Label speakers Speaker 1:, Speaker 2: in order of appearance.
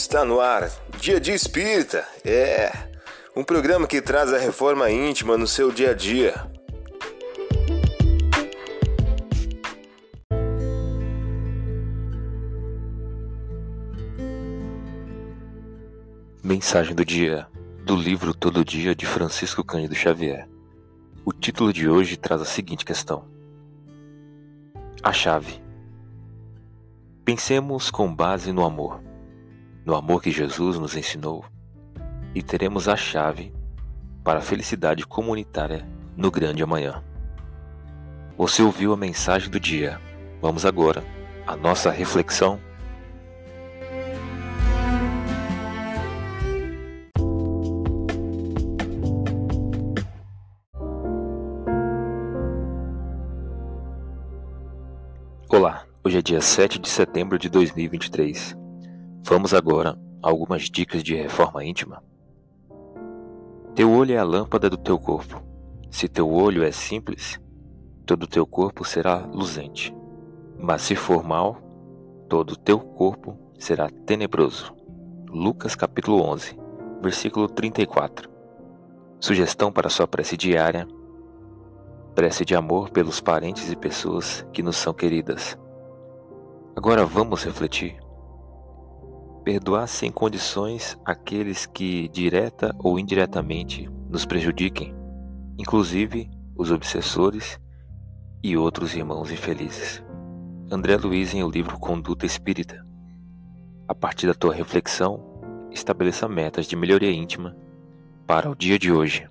Speaker 1: Está no ar, Dia de Espírita. É um programa que traz a reforma íntima no seu dia a dia.
Speaker 2: Mensagem do dia do livro Todo Dia de Francisco Cândido Xavier. O título de hoje traz a seguinte questão: A chave. Pensemos com base no amor, no amor que Jesus nos ensinou, e teremos a chave para a felicidade comunitária no grande amanhã. Você ouviu a mensagem do dia. Vamos agora à nossa reflexão. Olá, hoje é dia 7 de setembro de 2023. Vamos agora a algumas dicas de reforma íntima. Teu olho é a lâmpada do teu corpo. Se teu olho é simples, todo o teu corpo será luzente. Mas se for mal, todo o teu corpo será tenebroso. Lucas capítulo 11, versículo 34. Sugestão para sua prece diária prece de amor pelos parentes e pessoas que nos são queridas. Agora vamos refletir. Perdoar sem condições aqueles que, direta ou indiretamente, nos prejudiquem, inclusive os obsessores e outros irmãos infelizes. André Luiz em o livro Conduta Espírita. A partir da tua reflexão, estabeleça metas de melhoria íntima para o dia de hoje.